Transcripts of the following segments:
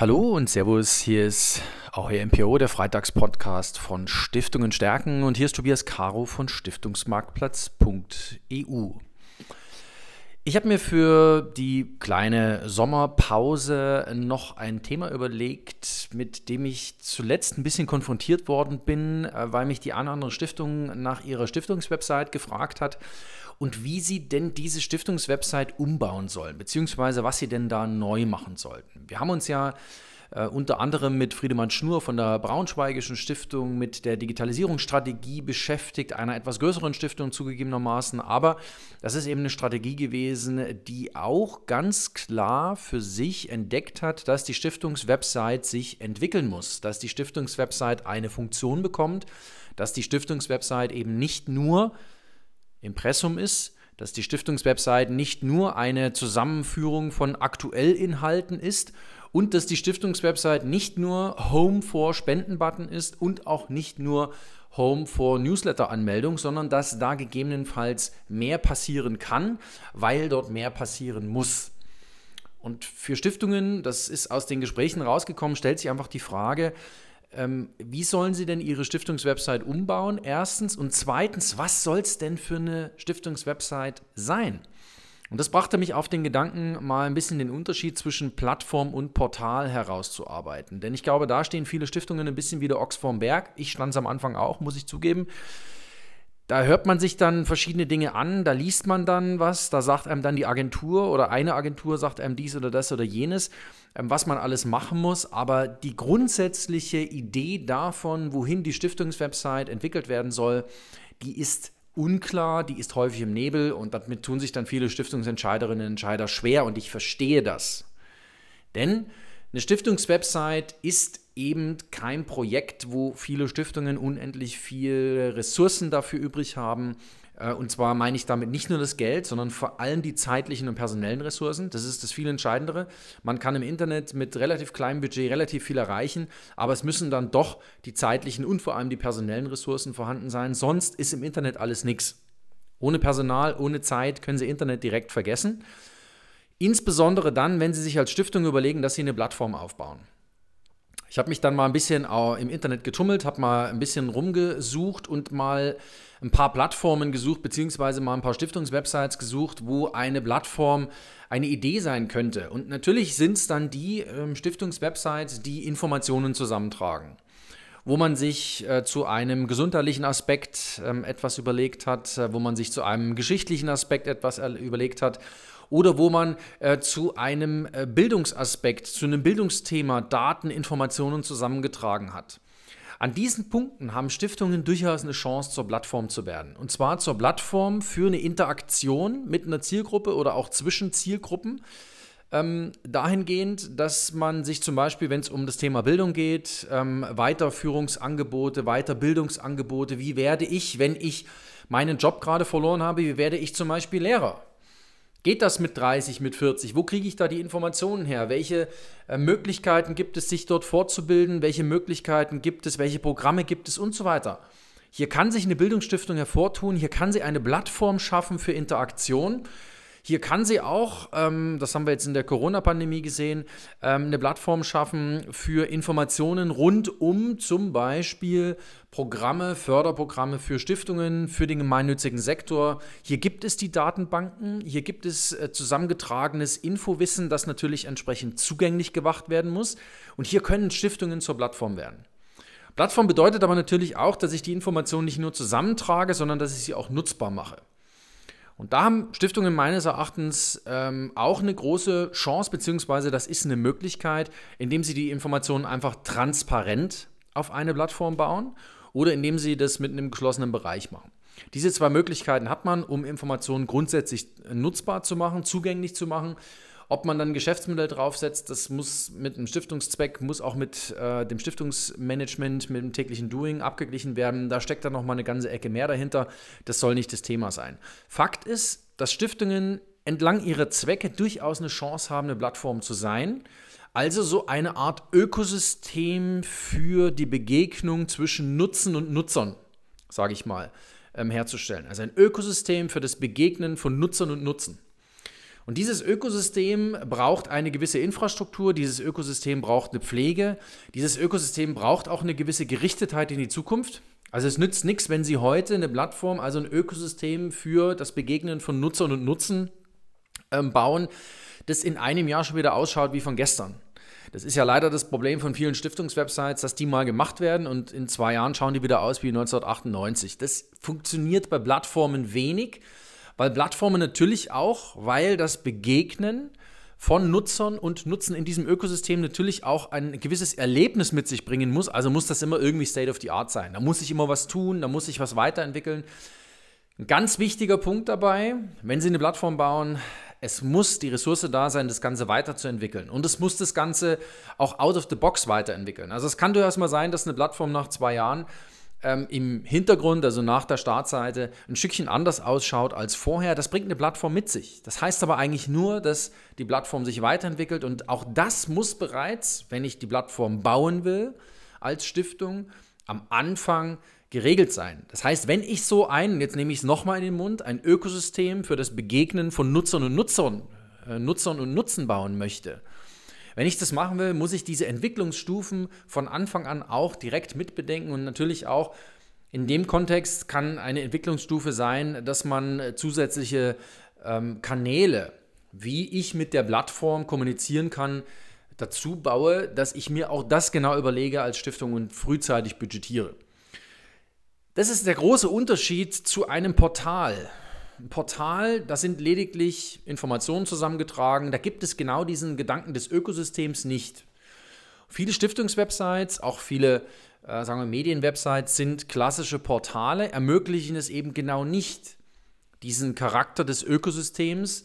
Hallo und Servus, hier ist euer MPO, der Freitagspodcast von Stiftungen stärken und hier ist Tobias Caro von Stiftungsmarktplatz.eu. Ich habe mir für die kleine Sommerpause noch ein Thema überlegt, mit dem ich zuletzt ein bisschen konfrontiert worden bin, äh, weil mich die eine oder andere Stiftung nach ihrer Stiftungswebsite gefragt hat und wie sie denn diese Stiftungswebsite umbauen sollen, beziehungsweise was sie denn da neu machen sollten. Wir haben uns ja äh, unter anderem mit Friedemann Schnur von der Braunschweigischen Stiftung mit der Digitalisierungsstrategie beschäftigt, einer etwas größeren Stiftung zugegebenermaßen. Aber das ist eben eine Strategie gewesen, die auch ganz klar für sich entdeckt hat, dass die Stiftungswebsite sich entwickeln muss, dass die Stiftungswebsite eine Funktion bekommt, dass die Stiftungswebsite eben nicht nur Impressum ist, dass die Stiftungswebsite nicht nur eine Zusammenführung von Aktuellinhalten ist und dass die Stiftungswebsite nicht nur Home for Spendenbutton ist und auch nicht nur Home for Newsletter-Anmeldung, sondern dass da gegebenenfalls mehr passieren kann, weil dort mehr passieren muss. Und für Stiftungen, das ist aus den Gesprächen rausgekommen, stellt sich einfach die Frage, ähm, wie sollen Sie denn Ihre Stiftungswebsite umbauen? Erstens. Und zweitens, was soll es denn für eine Stiftungswebsite sein? Und das brachte mich auf den Gedanken, mal ein bisschen den Unterschied zwischen Plattform und Portal herauszuarbeiten. Denn ich glaube, da stehen viele Stiftungen ein bisschen wie der Ochs vorm Berg. Ich stand es am Anfang auch, muss ich zugeben. Da hört man sich dann verschiedene Dinge an, da liest man dann was, da sagt einem dann die Agentur oder eine Agentur sagt einem dies oder das oder jenes, ähm, was man alles machen muss. Aber die grundsätzliche Idee davon, wohin die Stiftungswebsite entwickelt werden soll, die ist unklar, die ist häufig im Nebel und damit tun sich dann viele Stiftungsentscheiderinnen und Entscheider schwer und ich verstehe das. Denn eine Stiftungswebsite ist eben kein Projekt, wo viele Stiftungen unendlich viele Ressourcen dafür übrig haben. Äh, und zwar meine ich damit nicht nur das Geld, sondern vor allem die zeitlichen und personellen Ressourcen. Das ist das viel Entscheidendere. Man kann im Internet mit relativ kleinem Budget relativ viel erreichen, aber es müssen dann doch die zeitlichen und vor allem die personellen Ressourcen vorhanden sein. Sonst ist im Internet alles nichts. Ohne Personal, ohne Zeit können Sie Internet direkt vergessen. Insbesondere dann, wenn Sie sich als Stiftung überlegen, dass Sie eine Plattform aufbauen. Ich habe mich dann mal ein bisschen im Internet getummelt, habe mal ein bisschen rumgesucht und mal ein paar Plattformen gesucht, beziehungsweise mal ein paar Stiftungswebsites gesucht, wo eine Plattform eine Idee sein könnte. Und natürlich sind es dann die ähm, Stiftungswebsites, die Informationen zusammentragen wo man sich äh, zu einem gesundheitlichen Aspekt ähm, etwas überlegt hat, äh, wo man sich zu einem geschichtlichen Aspekt etwas überlegt hat oder wo man äh, zu einem äh, Bildungsaspekt, zu einem Bildungsthema Daten, Informationen zusammengetragen hat. An diesen Punkten haben Stiftungen durchaus eine Chance, zur Plattform zu werden. Und zwar zur Plattform für eine Interaktion mit einer Zielgruppe oder auch zwischen Zielgruppen. Ähm, dahingehend, dass man sich zum Beispiel, wenn es um das Thema Bildung geht, ähm, Weiterführungsangebote, Weiterbildungsangebote, wie werde ich, wenn ich meinen Job gerade verloren habe, wie werde ich zum Beispiel Lehrer? Geht das mit 30, mit 40? Wo kriege ich da die Informationen her? Welche äh, Möglichkeiten gibt es, sich dort fortzubilden? Welche Möglichkeiten gibt es? Welche Programme gibt es und so weiter? Hier kann sich eine Bildungsstiftung hervortun. Hier kann sie eine Plattform schaffen für Interaktion. Hier kann sie auch, ähm, das haben wir jetzt in der Corona-Pandemie gesehen, ähm, eine Plattform schaffen für Informationen rund um zum Beispiel Programme, Förderprogramme für Stiftungen, für den gemeinnützigen Sektor. Hier gibt es die Datenbanken, hier gibt es äh, zusammengetragenes Infowissen, das natürlich entsprechend zugänglich gemacht werden muss. Und hier können Stiftungen zur Plattform werden. Plattform bedeutet aber natürlich auch, dass ich die Informationen nicht nur zusammentrage, sondern dass ich sie auch nutzbar mache. Und da haben Stiftungen meines Erachtens ähm, auch eine große Chance, beziehungsweise das ist eine Möglichkeit, indem sie die Informationen einfach transparent auf eine Plattform bauen oder indem sie das mit einem geschlossenen Bereich machen. Diese zwei Möglichkeiten hat man, um Informationen grundsätzlich nutzbar zu machen, zugänglich zu machen ob man dann ein Geschäftsmodell draufsetzt, das muss mit einem Stiftungszweck, muss auch mit äh, dem Stiftungsmanagement, mit dem täglichen Doing abgeglichen werden. Da steckt dann nochmal eine ganze Ecke mehr dahinter. Das soll nicht das Thema sein. Fakt ist, dass Stiftungen entlang ihrer Zwecke durchaus eine Chance haben, eine Plattform zu sein. Also so eine Art Ökosystem für die Begegnung zwischen Nutzen und Nutzern, sage ich mal, ähm, herzustellen. Also ein Ökosystem für das Begegnen von Nutzern und Nutzen. Und dieses Ökosystem braucht eine gewisse Infrastruktur, dieses Ökosystem braucht eine Pflege, dieses Ökosystem braucht auch eine gewisse Gerichtetheit in die Zukunft. Also es nützt nichts, wenn Sie heute eine Plattform, also ein Ökosystem für das Begegnen von Nutzern und Nutzen ähm, bauen, das in einem Jahr schon wieder ausschaut wie von gestern. Das ist ja leider das Problem von vielen Stiftungswebsites, dass die mal gemacht werden und in zwei Jahren schauen die wieder aus wie 1998. Das funktioniert bei Plattformen wenig weil Plattformen natürlich auch, weil das Begegnen von Nutzern und Nutzen in diesem Ökosystem natürlich auch ein gewisses Erlebnis mit sich bringen muss. Also muss das immer irgendwie State of the Art sein. Da muss ich immer was tun, da muss ich was weiterentwickeln. Ein ganz wichtiger Punkt dabei, wenn Sie eine Plattform bauen, es muss die Ressource da sein, das Ganze weiterzuentwickeln. Und es muss das Ganze auch out of the box weiterentwickeln. Also es kann durchaus mal sein, dass eine Plattform nach zwei Jahren ähm, im Hintergrund, also nach der Startseite, ein Stückchen anders ausschaut als vorher. Das bringt eine Plattform mit sich. Das heißt aber eigentlich nur, dass die Plattform sich weiterentwickelt und auch das muss bereits, wenn ich die Plattform bauen will, als Stiftung am Anfang geregelt sein. Das heißt, wenn ich so ein, jetzt nehme ich es nochmal in den Mund, ein Ökosystem für das Begegnen von Nutzern und Nutzern, äh, Nutzern und Nutzen bauen möchte, wenn ich das machen will, muss ich diese Entwicklungsstufen von Anfang an auch direkt mitbedenken und natürlich auch in dem Kontext kann eine Entwicklungsstufe sein, dass man zusätzliche ähm, Kanäle, wie ich mit der Plattform kommunizieren kann, dazu baue, dass ich mir auch das genau überlege als Stiftung und frühzeitig budgetiere. Das ist der große Unterschied zu einem Portal. Portal, da sind lediglich Informationen zusammengetragen. Da gibt es genau diesen Gedanken des Ökosystems nicht. Viele Stiftungswebsites, auch viele äh, sagen wir, Medienwebsites sind klassische Portale, ermöglichen es eben genau nicht, diesen Charakter des Ökosystems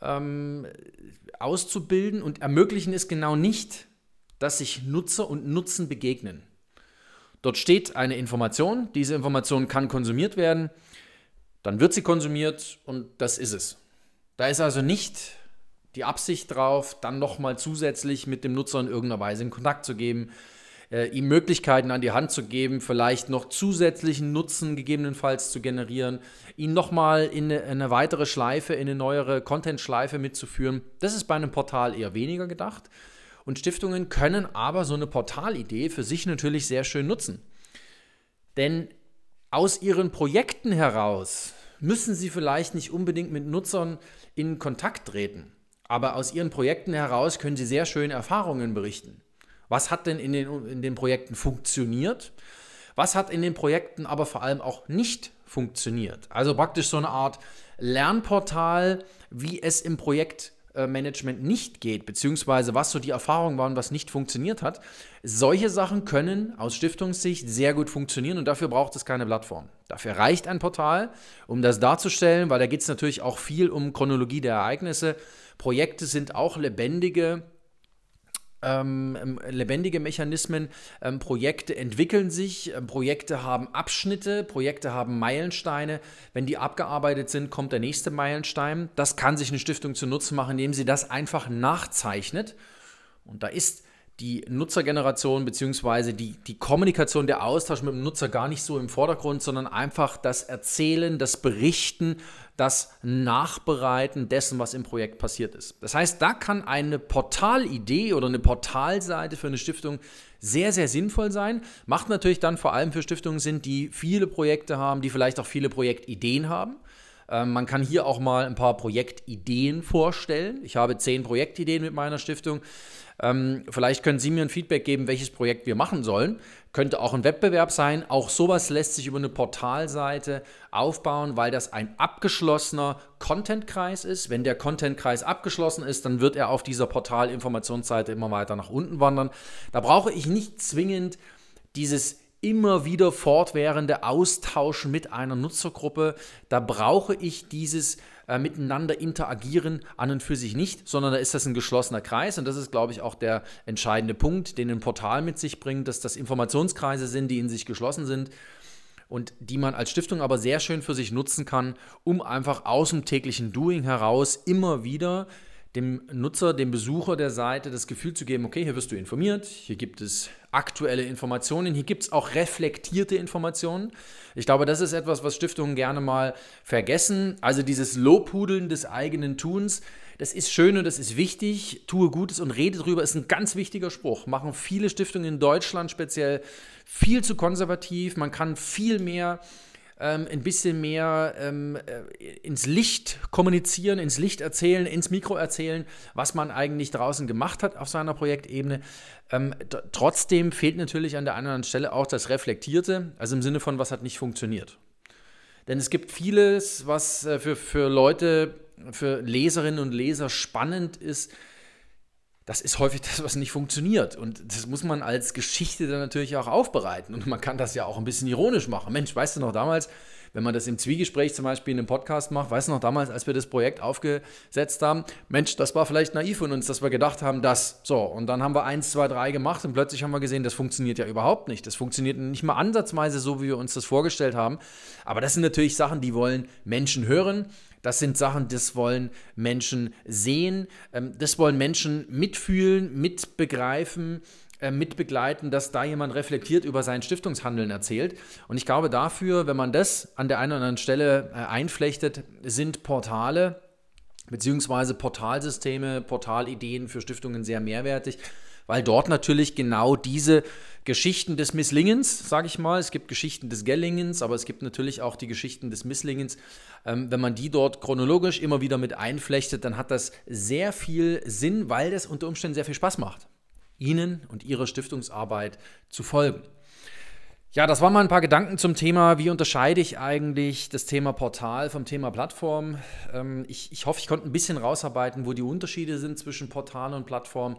ähm, auszubilden und ermöglichen es genau nicht, dass sich Nutzer und Nutzen begegnen. Dort steht eine Information, diese Information kann konsumiert werden dann wird sie konsumiert und das ist es. Da ist also nicht die Absicht drauf, dann nochmal zusätzlich mit dem Nutzer in irgendeiner Weise in Kontakt zu geben, äh, ihm Möglichkeiten an die Hand zu geben, vielleicht noch zusätzlichen Nutzen gegebenenfalls zu generieren, ihn nochmal in eine, eine weitere Schleife, in eine neuere Content-Schleife mitzuführen. Das ist bei einem Portal eher weniger gedacht. Und Stiftungen können aber so eine Portalidee für sich natürlich sehr schön nutzen. Denn aus ihren Projekten heraus müssen Sie vielleicht nicht unbedingt mit Nutzern in Kontakt treten. Aber aus Ihren Projekten heraus können Sie sehr schöne Erfahrungen berichten. Was hat denn in den, in den Projekten funktioniert? Was hat in den Projekten aber vor allem auch nicht funktioniert? Also praktisch so eine Art Lernportal, wie es im Projekt Management nicht geht, beziehungsweise was so die Erfahrungen waren, was nicht funktioniert hat. Solche Sachen können aus Stiftungssicht sehr gut funktionieren und dafür braucht es keine Plattform. Dafür reicht ein Portal, um das darzustellen, weil da geht es natürlich auch viel um Chronologie der Ereignisse. Projekte sind auch lebendige ähm, ähm, lebendige Mechanismen. Ähm, Projekte entwickeln sich, ähm, Projekte haben Abschnitte, Projekte haben Meilensteine. Wenn die abgearbeitet sind, kommt der nächste Meilenstein. Das kann sich eine Stiftung zu Nutzen machen, indem sie das einfach nachzeichnet. Und da ist die Nutzergeneration bzw. Die, die Kommunikation, der Austausch mit dem Nutzer gar nicht so im Vordergrund, sondern einfach das Erzählen, das Berichten, das Nachbereiten dessen, was im Projekt passiert ist. Das heißt, da kann eine Portalidee oder eine Portalseite für eine Stiftung sehr, sehr sinnvoll sein. Macht natürlich dann vor allem für Stiftungen Sinn, die viele Projekte haben, die vielleicht auch viele Projektideen haben. Ähm, man kann hier auch mal ein paar Projektideen vorstellen. Ich habe zehn Projektideen mit meiner Stiftung. Ähm, vielleicht können Sie mir ein Feedback geben, welches Projekt wir machen sollen. Könnte auch ein Wettbewerb sein. Auch sowas lässt sich über eine Portalseite aufbauen, weil das ein abgeschlossener Contentkreis ist. Wenn der Contentkreis abgeschlossen ist, dann wird er auf dieser Portalinformationsseite immer weiter nach unten wandern. Da brauche ich nicht zwingend dieses immer wieder fortwährende Austauschen mit einer Nutzergruppe. Da brauche ich dieses äh, miteinander interagieren an und für sich nicht, sondern da ist das ein geschlossener Kreis und das ist, glaube ich, auch der entscheidende Punkt, den ein Portal mit sich bringt, dass das Informationskreise sind, die in sich geschlossen sind und die man als Stiftung aber sehr schön für sich nutzen kann, um einfach aus dem täglichen Doing heraus immer wieder dem Nutzer, dem Besucher der Seite das Gefühl zu geben, okay, hier wirst du informiert, hier gibt es aktuelle Informationen, hier gibt es auch reflektierte Informationen. Ich glaube, das ist etwas, was Stiftungen gerne mal vergessen. Also dieses Lobhudeln des eigenen Tuns, Das ist schön und das ist wichtig. Tue Gutes und rede drüber ist ein ganz wichtiger Spruch. Machen viele Stiftungen in Deutschland speziell viel zu konservativ. Man kann viel mehr ähm, ein bisschen mehr ähm, äh, ins Licht kommunizieren, ins Licht erzählen, ins Mikro erzählen, was man eigentlich draußen gemacht hat auf seiner Projektebene. Ähm, trotzdem fehlt natürlich an der anderen Stelle auch das Reflektierte, also im Sinne von, was hat nicht funktioniert. Denn es gibt vieles, was äh, für, für Leute, für Leserinnen und Leser spannend ist, das ist häufig das, was nicht funktioniert. Und das muss man als Geschichte dann natürlich auch aufbereiten. Und man kann das ja auch ein bisschen ironisch machen. Mensch, weißt du noch damals, wenn man das im Zwiegespräch zum Beispiel in einem Podcast macht, weißt du noch damals, als wir das Projekt aufgesetzt haben, Mensch, das war vielleicht naiv von uns, dass wir gedacht haben, das, so, und dann haben wir eins, zwei, drei gemacht und plötzlich haben wir gesehen, das funktioniert ja überhaupt nicht. Das funktioniert nicht mal ansatzweise so, wie wir uns das vorgestellt haben. Aber das sind natürlich Sachen, die wollen Menschen hören das sind Sachen, das wollen Menschen sehen, ähm, das wollen Menschen mitfühlen, mitbegreifen, äh, mitbegleiten, dass da jemand reflektiert über sein Stiftungshandeln erzählt. Und ich glaube dafür, wenn man das an der einen oder anderen Stelle äh, einflechtet, sind Portale beziehungsweise Portalsysteme, Portalideen für Stiftungen sehr mehrwertig weil dort natürlich genau diese Geschichten des Misslingens, sage ich mal, es gibt Geschichten des Gellingens, aber es gibt natürlich auch die Geschichten des Misslingens. Ähm, wenn man die dort chronologisch immer wieder mit einflechtet, dann hat das sehr viel Sinn, weil das unter Umständen sehr viel Spaß macht, Ihnen und Ihrer Stiftungsarbeit zu folgen. Ja, das waren mal ein paar Gedanken zum Thema, wie unterscheide ich eigentlich das Thema Portal vom Thema Plattform. Ähm, ich, ich hoffe, ich konnte ein bisschen rausarbeiten, wo die Unterschiede sind zwischen Portal und Plattform.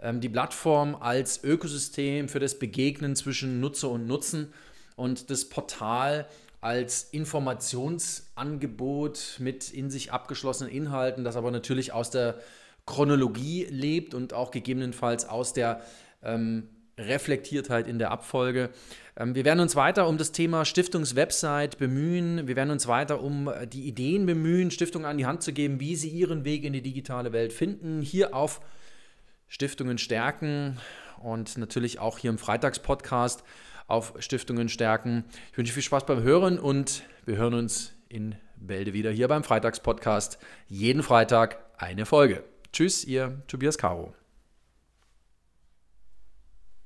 Ähm, die Plattform als Ökosystem für das Begegnen zwischen Nutzer und Nutzen und das Portal als Informationsangebot mit in sich abgeschlossenen Inhalten, das aber natürlich aus der Chronologie lebt und auch gegebenenfalls aus der ähm, Reflektiertheit in der Abfolge. Ähm, wir werden uns weiter um das Thema Stiftungswebsite bemühen. Wir werden uns weiter um die Ideen bemühen, Stiftungen an die Hand zu geben, wie sie ihren Weg in die digitale Welt finden. Hier auf Stiftungen stärken und natürlich auch hier im Freitagspodcast auf Stiftungen stärken. Ich wünsche viel Spaß beim Hören und wir hören uns in Bälde wieder hier beim Freitagspodcast. Jeden Freitag eine Folge. Tschüss, ihr Tobias Caro.